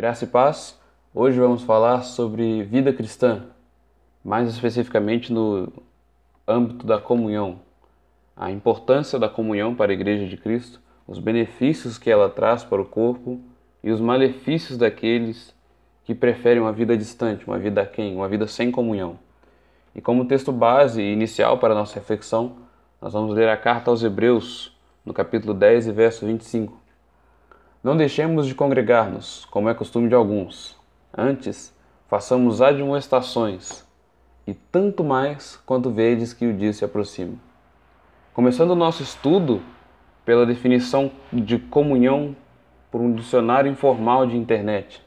Graça e paz. Hoje vamos falar sobre vida cristã, mais especificamente no âmbito da comunhão, a importância da comunhão para a Igreja de Cristo, os benefícios que ela traz para o corpo e os malefícios daqueles que preferem uma vida distante, uma vida quem, uma vida sem comunhão. E como texto base e inicial para a nossa reflexão, nós vamos ler a carta aos Hebreus, no capítulo 10 e verso 25. Não deixemos de congregar-nos, como é costume de alguns. Antes, façamos admoestações, e tanto mais quanto vedes que o dia se aproxima. Começando o nosso estudo pela definição de comunhão por um dicionário informal de internet.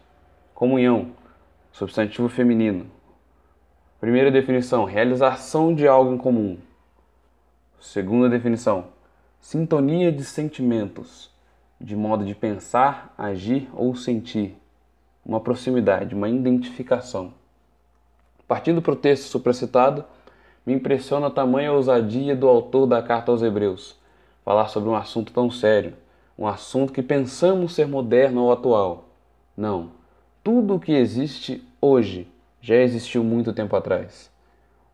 Comunhão, substantivo feminino. Primeira definição: realização de algo em comum. Segunda definição: sintonia de sentimentos, de modo de pensar, agir ou sentir. Uma proximidade, uma identificação. Partindo para o texto supracitado, me impressiona a tamanha ousadia do autor da carta aos Hebreus, falar sobre um assunto tão sério, um assunto que pensamos ser moderno ou atual. Não, tudo o que existe hoje já existiu muito tempo atrás.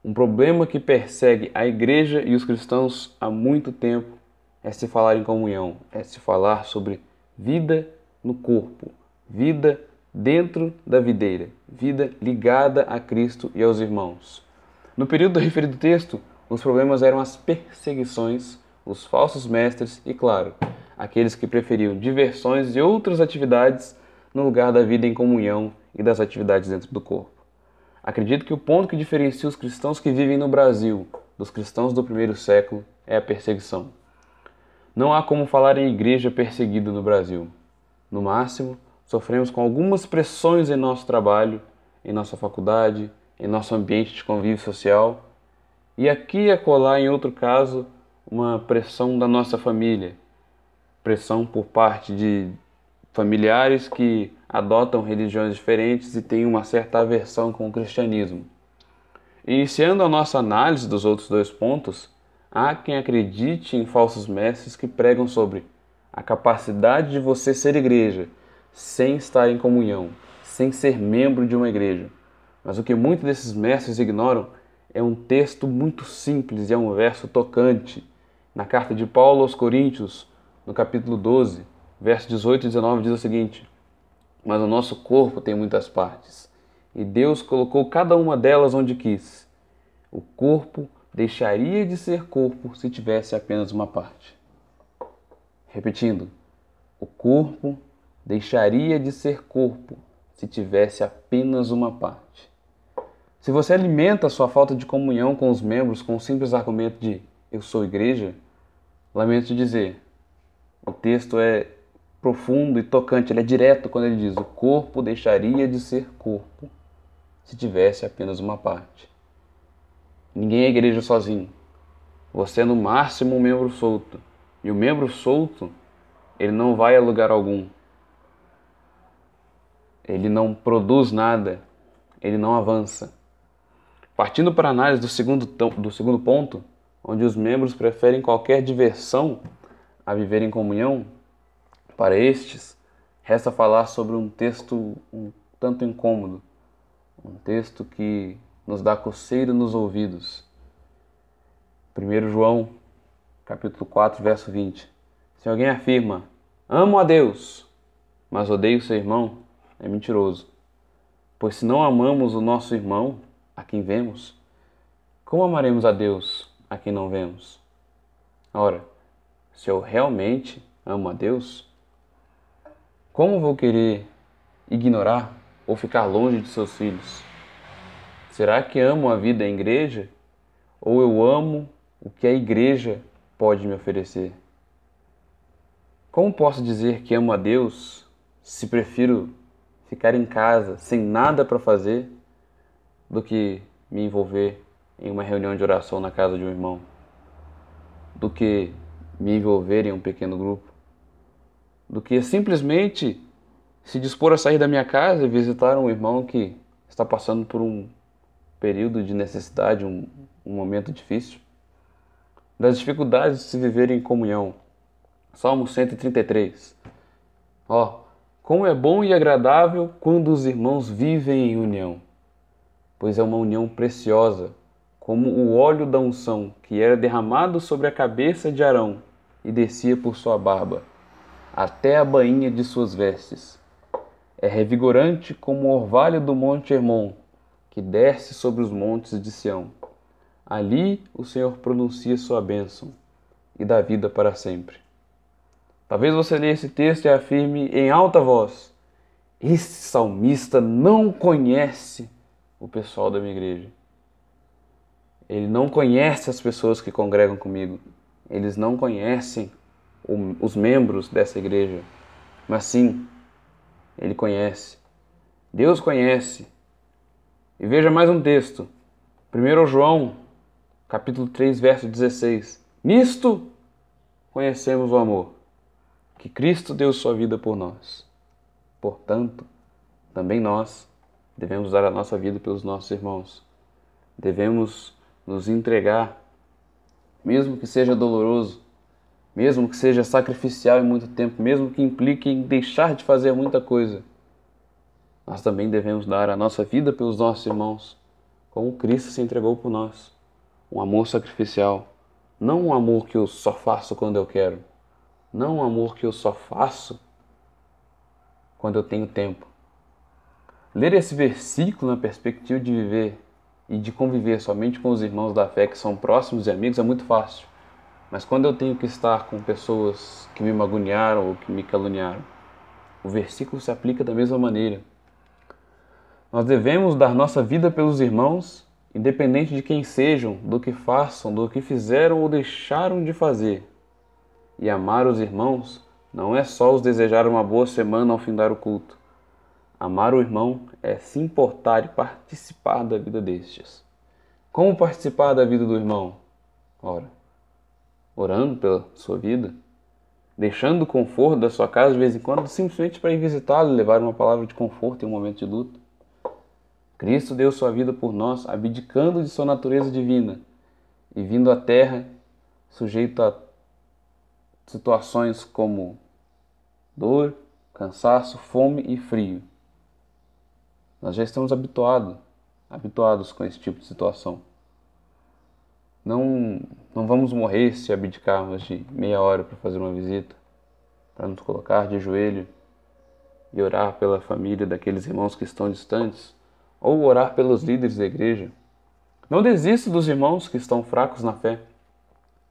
Um problema que persegue a igreja e os cristãos há muito tempo é se falar em comunhão, é se falar sobre vida no corpo, vida dentro da videira, vida ligada a Cristo e aos irmãos. No período do referido texto, os problemas eram as perseguições, os falsos mestres e, claro, aqueles que preferiam diversões e outras atividades no lugar da vida em comunhão e das atividades dentro do corpo. Acredito que o ponto que diferencia os cristãos que vivem no Brasil dos cristãos do primeiro século é a perseguição. Não há como falar em igreja perseguida no Brasil. No máximo, sofremos com algumas pressões em nosso trabalho, em nossa faculdade, em nosso ambiente de convívio social, e aqui e acolá, em outro caso, uma pressão da nossa família, pressão por parte de familiares que adotam religiões diferentes e têm uma certa aversão com o cristianismo. Iniciando a nossa análise dos outros dois pontos, há quem acredite em falsos mestres que pregam sobre a capacidade de você ser igreja sem estar em comunhão, sem ser membro de uma igreja. Mas o que muitos desses mestres ignoram é um texto muito simples e é um verso tocante. Na carta de Paulo aos Coríntios, no capítulo 12, verso 18 e 19, diz o seguinte: Mas o nosso corpo tem muitas partes, e Deus colocou cada uma delas onde quis. O corpo deixaria de ser corpo se tivesse apenas uma parte. Repetindo, o corpo deixaria de ser corpo se tivesse apenas uma parte. Se você alimenta a sua falta de comunhão com os membros com o simples argumento de eu sou igreja, lamento dizer, o texto é profundo e tocante, ele é direto quando ele diz: o corpo deixaria de ser corpo se tivesse apenas uma parte. Ninguém é igreja sozinho. Você é no máximo um membro solto. E o membro solto, ele não vai a lugar algum. Ele não produz nada. Ele não avança. Partindo para a análise do segundo, do segundo ponto, onde os membros preferem qualquer diversão a viver em comunhão, para estes, resta falar sobre um texto um tanto incômodo, um texto que nos dá coceira nos ouvidos. 1 João, capítulo 4, verso 20. Se alguém afirma, amo a Deus, mas odeio seu irmão, é mentiroso. Pois se não amamos o nosso irmão, a quem vemos, como amaremos a Deus, a quem não vemos? Ora, se eu realmente amo a Deus, como vou querer ignorar ou ficar longe de seus filhos? Será que amo a vida em igreja? Ou eu amo o que a igreja pode me oferecer? Como posso dizer que amo a Deus se prefiro ficar em casa sem nada para fazer do que me envolver em uma reunião de oração na casa de um irmão? Do que me envolver em um pequeno grupo? Do que simplesmente se dispor a sair da minha casa e visitar um irmão que está passando por um período de necessidade, um, um momento difícil, das dificuldades de se viver em comunhão. Salmo 133. Ó, oh, Como é bom e agradável quando os irmãos vivem em união, pois é uma união preciosa, como o óleo da unção que era derramado sobre a cabeça de Arão e descia por sua barba, até a bainha de suas vestes. É revigorante como o orvalho do monte Hermon, que desce sobre os montes de Sião. Ali o Senhor pronuncia sua bênção e dá vida para sempre. Talvez você leia esse texto e afirme em alta voz: Esse salmista não conhece o pessoal da minha igreja. Ele não conhece as pessoas que congregam comigo. Eles não conhecem os membros dessa igreja. Mas sim, ele conhece. Deus conhece. E veja mais um texto. 1 João, capítulo 3, verso 16. Nisto conhecemos o amor que Cristo deu sua vida por nós. Portanto, também nós devemos dar a nossa vida pelos nossos irmãos. Devemos nos entregar, mesmo que seja doloroso, mesmo que seja sacrificial em muito tempo, mesmo que implique em deixar de fazer muita coisa. Nós também devemos dar a nossa vida pelos nossos irmãos, como Cristo se entregou por nós. Um amor sacrificial, não um amor que eu só faço quando eu quero, não um amor que eu só faço quando eu tenho tempo. Ler esse versículo na perspectiva de viver e de conviver somente com os irmãos da fé que são próximos e amigos é muito fácil. Mas quando eu tenho que estar com pessoas que me magonearam ou que me caluniaram, o versículo se aplica da mesma maneira. Nós devemos dar nossa vida pelos irmãos, independente de quem sejam, do que façam, do que fizeram ou deixaram de fazer, e amar os irmãos não é só os desejar uma boa semana ao findar o culto. Amar o irmão é se importar e participar da vida destes. Como participar da vida do irmão? Ora, orando pela sua vida, deixando o conforto da sua casa de vez em quando, simplesmente para ir visitá-lo e levar uma palavra de conforto em um momento de luta. Cristo deu sua vida por nós, abdicando de sua natureza divina e vindo à terra sujeito a situações como dor, cansaço, fome e frio. Nós já estamos habituados, habituados com esse tipo de situação. Não, não vamos morrer se abdicarmos de meia hora para fazer uma visita, para nos colocar de joelho e orar pela família daqueles irmãos que estão distantes, ou orar pelos líderes da igreja. Não desista dos irmãos que estão fracos na fé.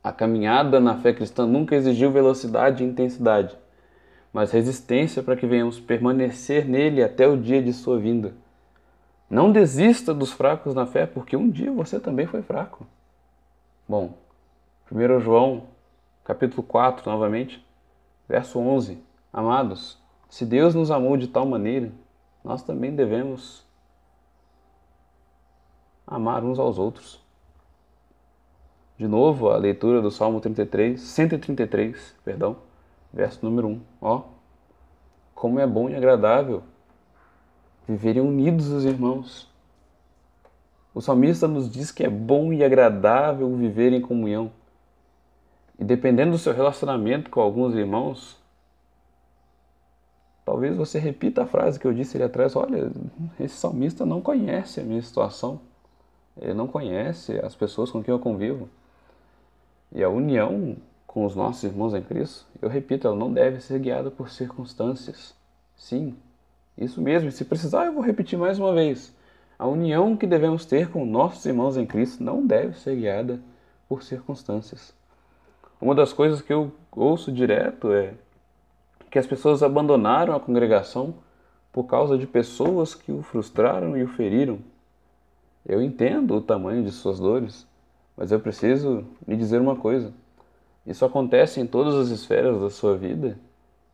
A caminhada na fé cristã nunca exigiu velocidade e intensidade, mas resistência para que venhamos permanecer nele até o dia de sua vinda. Não desista dos fracos na fé, porque um dia você também foi fraco. Bom, 1 João, capítulo 4, novamente, verso 11. Amados, se Deus nos amou de tal maneira, nós também devemos amar uns aos outros. De novo, a leitura do Salmo 33, 133, perdão, verso número 1. Ó, como é bom e agradável viverem unidos os irmãos. O salmista nos diz que é bom e agradável viver em comunhão. E dependendo do seu relacionamento com alguns irmãos, talvez você repita a frase que eu disse ali atrás: olha, esse salmista não conhece a minha situação, ele não conhece as pessoas com quem eu convivo. E a união com os nossos irmãos em Cristo, eu repito, ela não deve ser guiada por circunstâncias. Sim, isso mesmo. Se precisar, eu vou repetir mais uma vez. A união que devemos ter com nossos irmãos em Cristo não deve ser guiada por circunstâncias. Uma das coisas que eu ouço direto é que as pessoas abandonaram a congregação por causa de pessoas que o frustraram e o feriram. Eu entendo o tamanho de suas dores, mas eu preciso lhe dizer uma coisa. Isso acontece em todas as esferas da sua vida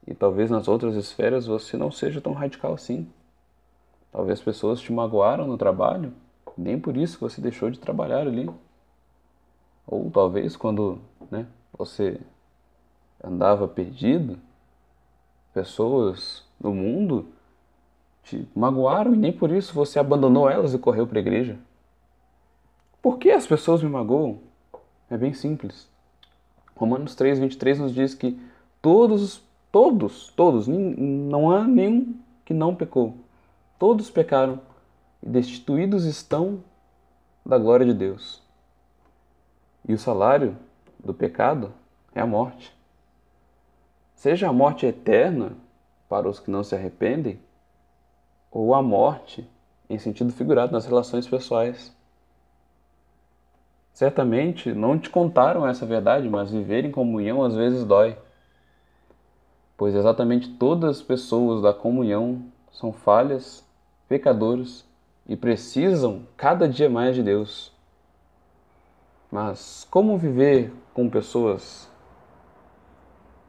e talvez nas outras esferas você não seja tão radical assim. Talvez pessoas te magoaram no trabalho, nem por isso você deixou de trabalhar ali. Ou talvez quando né, você andava perdido, pessoas no mundo te magoaram e nem por isso você abandonou elas e correu para a igreja. Por que as pessoas me magoam? É bem simples. Romanos 3, 23 nos diz que todos Todos, todos, não há nenhum que não pecou. Todos pecaram e destituídos estão da glória de Deus. E o salário do pecado é a morte. Seja a morte eterna para os que não se arrependem, ou a morte em sentido figurado nas relações pessoais. Certamente não te contaram essa verdade, mas viver em comunhão às vezes dói pois exatamente todas as pessoas da comunhão são falhas, pecadores e precisam cada dia mais de Deus. Mas como viver com pessoas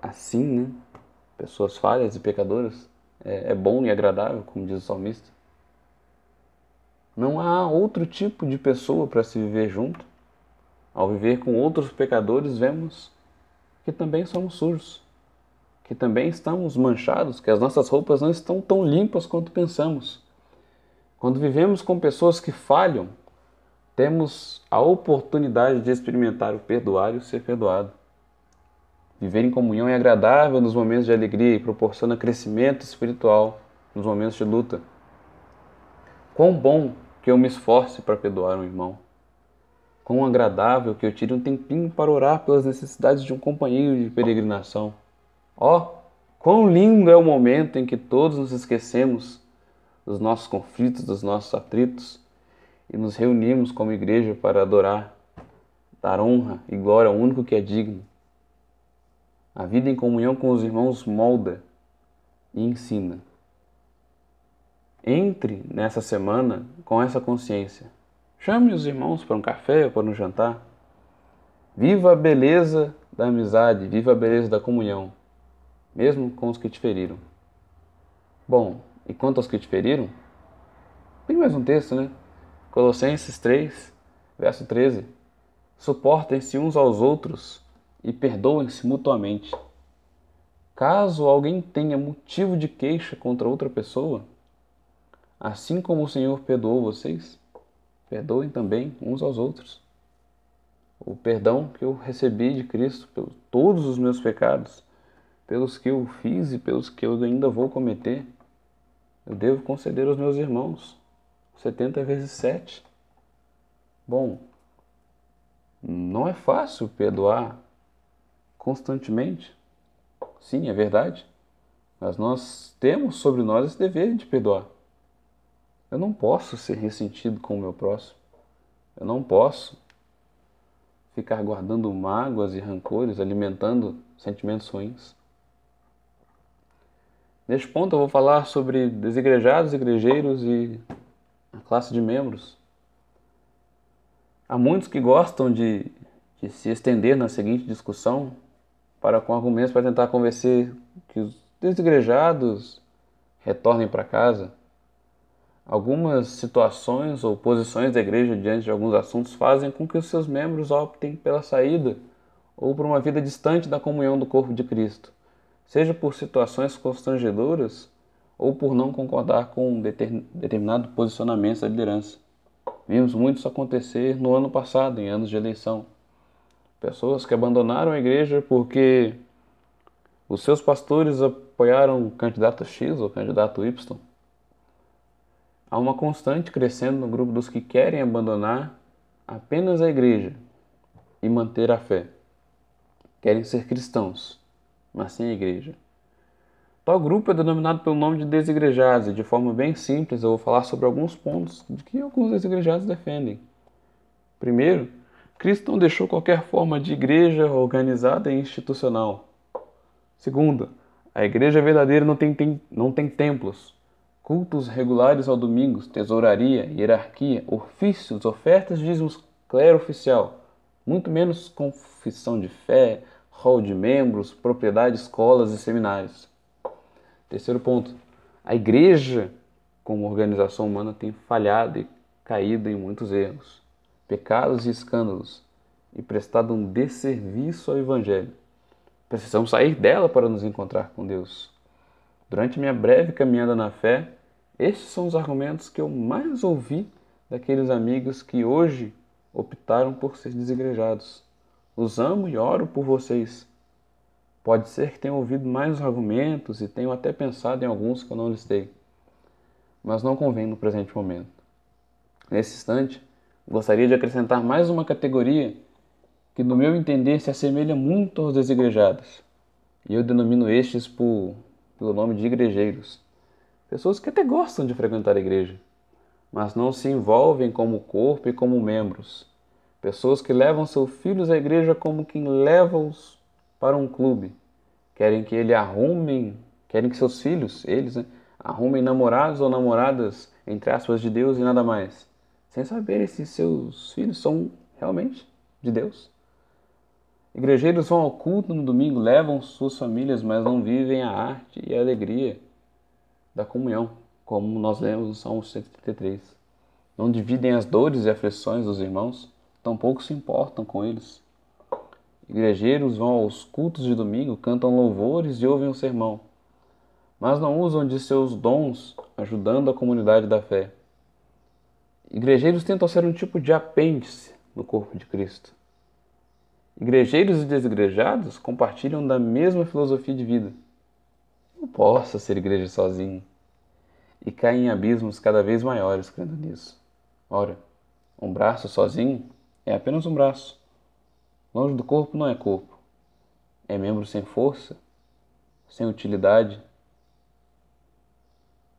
assim, né? Pessoas falhas e pecadoras é, é bom e agradável, como diz o salmista. Não há outro tipo de pessoa para se viver junto. Ao viver com outros pecadores, vemos que também somos sujos que também estamos manchados, que as nossas roupas não estão tão limpas quanto pensamos. Quando vivemos com pessoas que falham, temos a oportunidade de experimentar o perdoar e o ser perdoado. Viver em comunhão é agradável nos momentos de alegria e proporciona crescimento espiritual nos momentos de luta. Quão bom que eu me esforce para perdoar um irmão. Quão agradável que eu tire um tempinho para orar pelas necessidades de um companheiro de peregrinação. Ó, oh, quão lindo é o momento em que todos nos esquecemos dos nossos conflitos, dos nossos atritos e nos reunimos como igreja para adorar, dar honra e glória ao único que é digno. A vida em comunhão com os irmãos molda e ensina. Entre nessa semana com essa consciência. Chame os irmãos para um café ou para um jantar. Viva a beleza da amizade, viva a beleza da comunhão mesmo com os que te feriram. Bom, e quanto aos que te feriram? Tem mais um texto, né? Colossenses 3, verso 13. Suportem-se uns aos outros e perdoem-se mutuamente. Caso alguém tenha motivo de queixa contra outra pessoa, assim como o Senhor perdoou vocês, perdoem também uns aos outros. O perdão que eu recebi de Cristo por todos os meus pecados pelos que eu fiz e pelos que eu ainda vou cometer, eu devo conceder aos meus irmãos 70 vezes 7. Bom, não é fácil perdoar constantemente. Sim, é verdade. Mas nós temos sobre nós esse dever de perdoar. Eu não posso ser ressentido com o meu próximo. Eu não posso ficar guardando mágoas e rancores, alimentando sentimentos ruins. Neste ponto eu vou falar sobre desigrejados, igrejeiros e a classe de membros. Há muitos que gostam de, de se estender na seguinte discussão para com argumentos para tentar convencer que os desigrejados retornem para casa. Algumas situações ou posições da igreja diante de alguns assuntos fazem com que os seus membros optem pela saída ou por uma vida distante da comunhão do corpo de Cristo seja por situações constrangedoras ou por não concordar com um determinado posicionamento da liderança. Vimos muito isso acontecer no ano passado, em anos de eleição. Pessoas que abandonaram a igreja porque os seus pastores apoiaram o candidato X ou o candidato Y. Há uma constante crescendo no grupo dos que querem abandonar apenas a igreja e manter a fé. Querem ser cristãos, mas sem igreja. Tal grupo é denominado pelo nome de desigrejados e, de forma bem simples, eu vou falar sobre alguns pontos de que alguns desigrejados defendem. Primeiro, Cristo não deixou qualquer forma de igreja organizada e institucional. Segundo, a igreja verdadeira não tem, tem, não tem templos, cultos regulares ao domingo, tesouraria, hierarquia, ofícios, ofertas, dízimos, clero oficial, muito menos confissão de fé, hall de membros, propriedade, escolas e seminários. Terceiro ponto, a igreja, como organização humana, tem falhado e caído em muitos erros, pecados e escândalos e prestado um desserviço ao Evangelho. Precisamos sair dela para nos encontrar com Deus. Durante minha breve caminhada na fé, estes são os argumentos que eu mais ouvi daqueles amigos que hoje optaram por ser desigrejados. Os amo e oro por vocês. Pode ser que tenham ouvido mais argumentos e tenham até pensado em alguns que eu não listei, mas não convém no presente momento. Nesse instante, gostaria de acrescentar mais uma categoria que, no meu entender, se assemelha muito aos desigrejados, e eu denomino estes por, pelo nome de igrejeiros. Pessoas que até gostam de frequentar a igreja, mas não se envolvem como corpo e como membros. Pessoas que levam seus filhos à igreja como quem leva-os para um clube. Querem que ele arrumem, querem que seus filhos, eles, né, arrumem namorados ou namoradas, entre aspas, de Deus e nada mais sem saber se seus filhos são realmente de Deus. Igrejeiros vão ao culto no domingo, levam suas famílias, mas não vivem a arte e a alegria da comunhão, como nós lemos no Salmo 133. Não dividem as dores e aflições dos irmãos, tampouco se importam com eles. Igrejeiros vão aos cultos de domingo, cantam louvores e ouvem o sermão, mas não usam de seus dons ajudando a comunidade da fé. Igrejeiros tentam ser um tipo de apêndice no corpo de Cristo. Igrejeiros e desigrejados compartilham da mesma filosofia de vida. Não possa ser igreja sozinho. E caem em abismos cada vez maiores crendo nisso. Ora, um braço sozinho é apenas um braço. Longe do corpo não é corpo. É membro sem força, sem utilidade.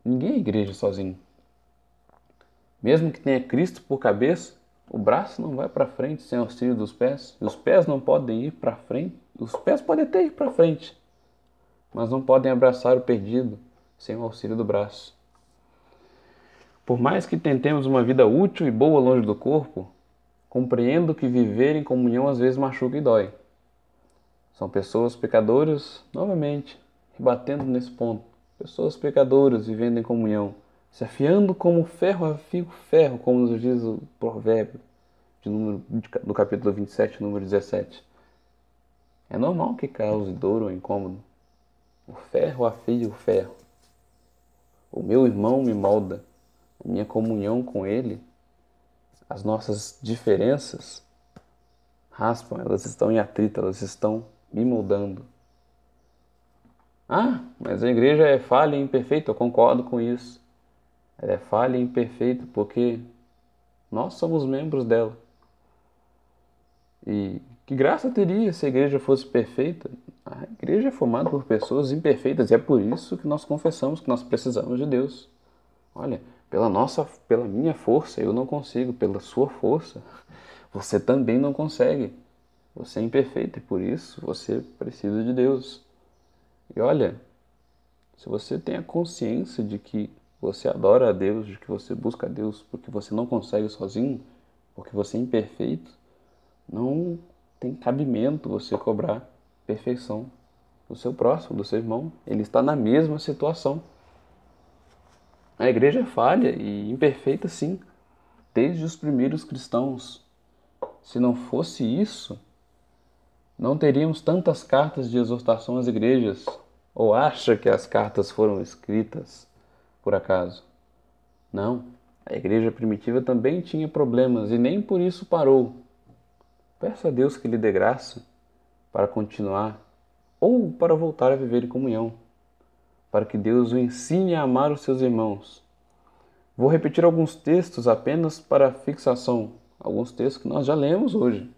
Ninguém é igreja sozinho. Mesmo que tenha Cristo por cabeça, o braço não vai para frente sem auxílio dos pés. E os pés não podem ir para frente. Os pés podem até ir para frente, mas não podem abraçar o perdido sem o auxílio do braço. Por mais que tentemos uma vida útil e boa longe do corpo, compreendo que viver em comunhão às vezes machuca e dói. São pessoas pecadoras, novamente, rebatendo nesse ponto. Pessoas pecadoras vivendo em comunhão se afiando como ferro afia o ferro, como nos diz o provérbio de número, do capítulo 27, número 17. É normal que cause dor ou incômodo. O ferro afia o ferro. O meu irmão me molda. A minha comunhão com ele, as nossas diferenças raspam, elas estão em atrito, elas estão me moldando. Ah, mas a igreja é falha e imperfeita, eu concordo com isso. Ela é falha e imperfeita porque nós somos membros dela. E que graça teria se a igreja fosse perfeita? A igreja é formada por pessoas imperfeitas e é por isso que nós confessamos que nós precisamos de Deus. Olha, pela nossa, pela minha força eu não consigo, pela sua força você também não consegue. Você é imperfeito e por isso você precisa de Deus. E olha, se você tem a consciência de que você adora a Deus, de que você busca a Deus porque você não consegue sozinho, porque você é imperfeito, não tem cabimento você cobrar perfeição do seu próximo, do seu irmão. Ele está na mesma situação. A igreja é falha e imperfeita, sim, desde os primeiros cristãos. Se não fosse isso, não teríamos tantas cartas de exortação às igrejas. Ou acha que as cartas foram escritas por acaso. Não, a igreja primitiva também tinha problemas e nem por isso parou. Peça a Deus que lhe dê graça para continuar ou para voltar a viver em comunhão, para que Deus o ensine a amar os seus irmãos. Vou repetir alguns textos apenas para fixação, alguns textos que nós já lemos hoje.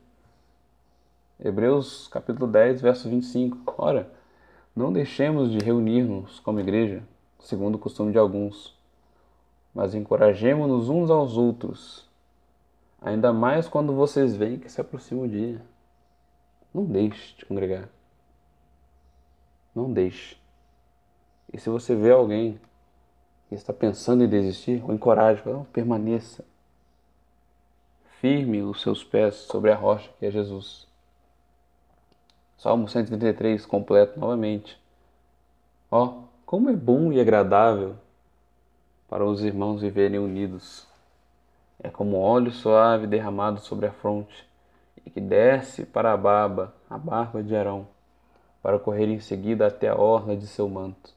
Hebreus capítulo 10, verso 25. Ora, não deixemos de reunir-nos como igreja, segundo o costume de alguns, mas encorajemo-nos uns aos outros, ainda mais quando vocês veem que se aproxima o dia. Não deixe de congregar. Não deixe. E se você vê alguém que está pensando em desistir, o encoraje, não, permaneça. Firme os seus pés sobre a rocha que é Jesus. Salmo 133, completo novamente. Ó, como é bom e agradável para os irmãos viverem unidos. É como óleo suave derramado sobre a fronte e que desce para a barba, a barba de Arão, para correr em seguida até a orla de seu manto.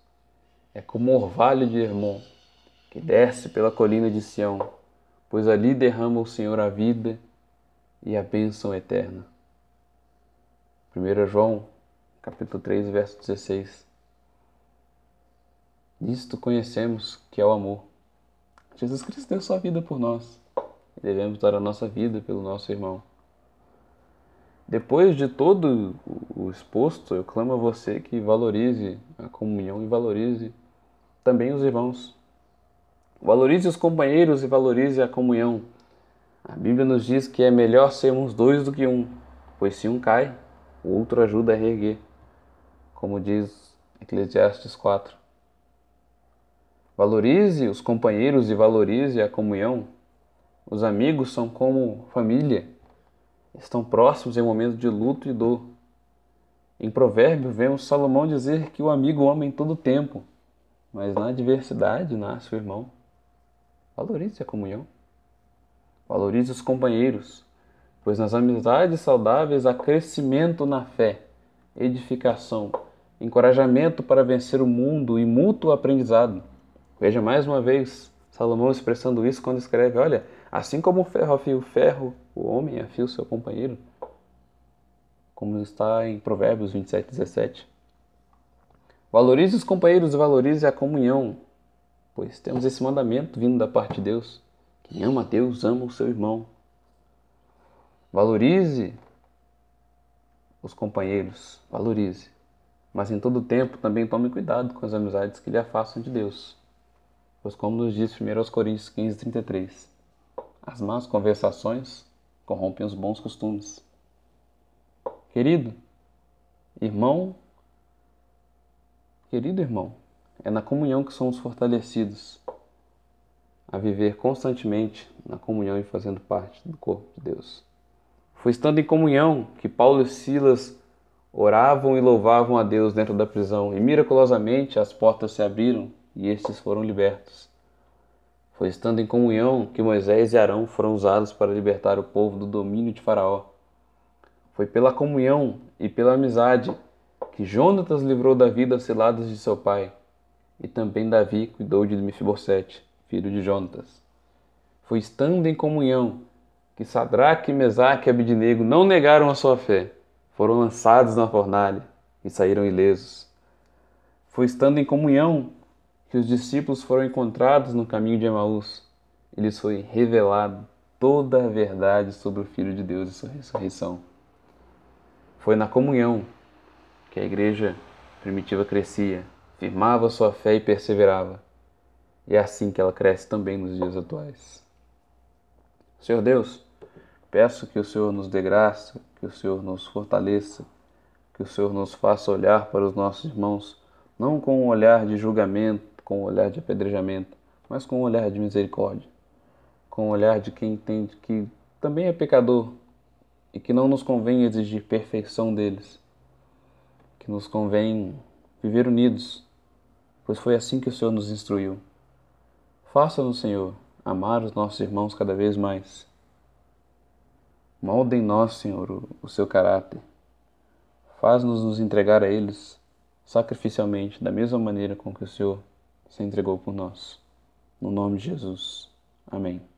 É como o orvalho de Hermon, que desce pela colina de Sião, pois ali derrama o Senhor a vida e a bênção eterna. 1 João capítulo 3, verso 16. Nisto conhecemos que é o amor. Jesus Cristo deu sua vida por nós. E devemos dar a nossa vida pelo nosso irmão. Depois de todo o exposto, eu clamo a você que valorize a comunhão e valorize também os irmãos. Valorize os companheiros e valorize a comunhão. A Bíblia nos diz que é melhor sermos dois do que um, pois se um cai, o outro ajuda a reerguer, como diz Eclesiastes 4. Valorize os companheiros e valorize a comunhão. Os amigos são como família, estão próximos em momentos de luto e dor. Em Provérbio, vemos Salomão dizer que o amigo ama em todo tempo, mas na adversidade nasce o irmão. Valorize a comunhão. Valorize os companheiros, pois nas amizades saudáveis há crescimento na fé, edificação, encorajamento para vencer o mundo e mútuo aprendizado. Veja mais uma vez Salomão expressando isso quando escreve: Olha, assim como o ferro afia o ferro, o homem afia o seu companheiro. Como está em Provérbios 27, 17. Valorize os companheiros e valorize a comunhão, pois temos esse mandamento vindo da parte de Deus. Quem ama Deus ama o seu irmão. Valorize os companheiros, valorize. Mas em todo tempo também tome cuidado com as amizades que lhe afastam de Deus. Pois como nos diz 1 Coríntios 15, 33, as más conversações corrompem os bons costumes. Querido, irmão, querido irmão, é na comunhão que somos fortalecidos a viver constantemente na comunhão e fazendo parte do corpo de Deus. Foi estando em comunhão que Paulo e Silas oravam e louvavam a Deus dentro da prisão, e miraculosamente as portas se abriram e estes foram libertos. Foi estando em comunhão que Moisés e Arão foram usados para libertar o povo do domínio de Faraó. Foi pela comunhão e pela amizade que Jonatas livrou Davi das ciladas de seu pai, e também Davi cuidou de Mefibosete filho de Jonatas. Foi estando em comunhão que Sadraque, Mesaque e Abidinego não negaram a sua fé, foram lançados na fornalha e saíram ilesos. Foi estando em comunhão que os discípulos foram encontrados no caminho de Emaús e lhes foi revelado toda a verdade sobre o Filho de Deus e sua ressurreição. Foi na comunhão que a igreja primitiva crescia, firmava sua fé e perseverava e é assim que ela cresce também nos dias atuais. Senhor Deus, peço que o Senhor nos dê graça, que o Senhor nos fortaleça, que o Senhor nos faça olhar para os nossos irmãos, não com um olhar de julgamento, com um olhar de apedrejamento, mas com um olhar de misericórdia, com um olhar de quem entende que também é pecador e que não nos convém exigir perfeição deles, que nos convém viver unidos, pois foi assim que o Senhor nos instruiu. Faça-nos, Senhor, amar os nossos irmãos cada vez mais. Molde em nós, Senhor, o, o seu caráter. Faz-nos nos entregar a eles sacrificialmente, da mesma maneira com que o Senhor se entregou por nós. No nome de Jesus. Amém.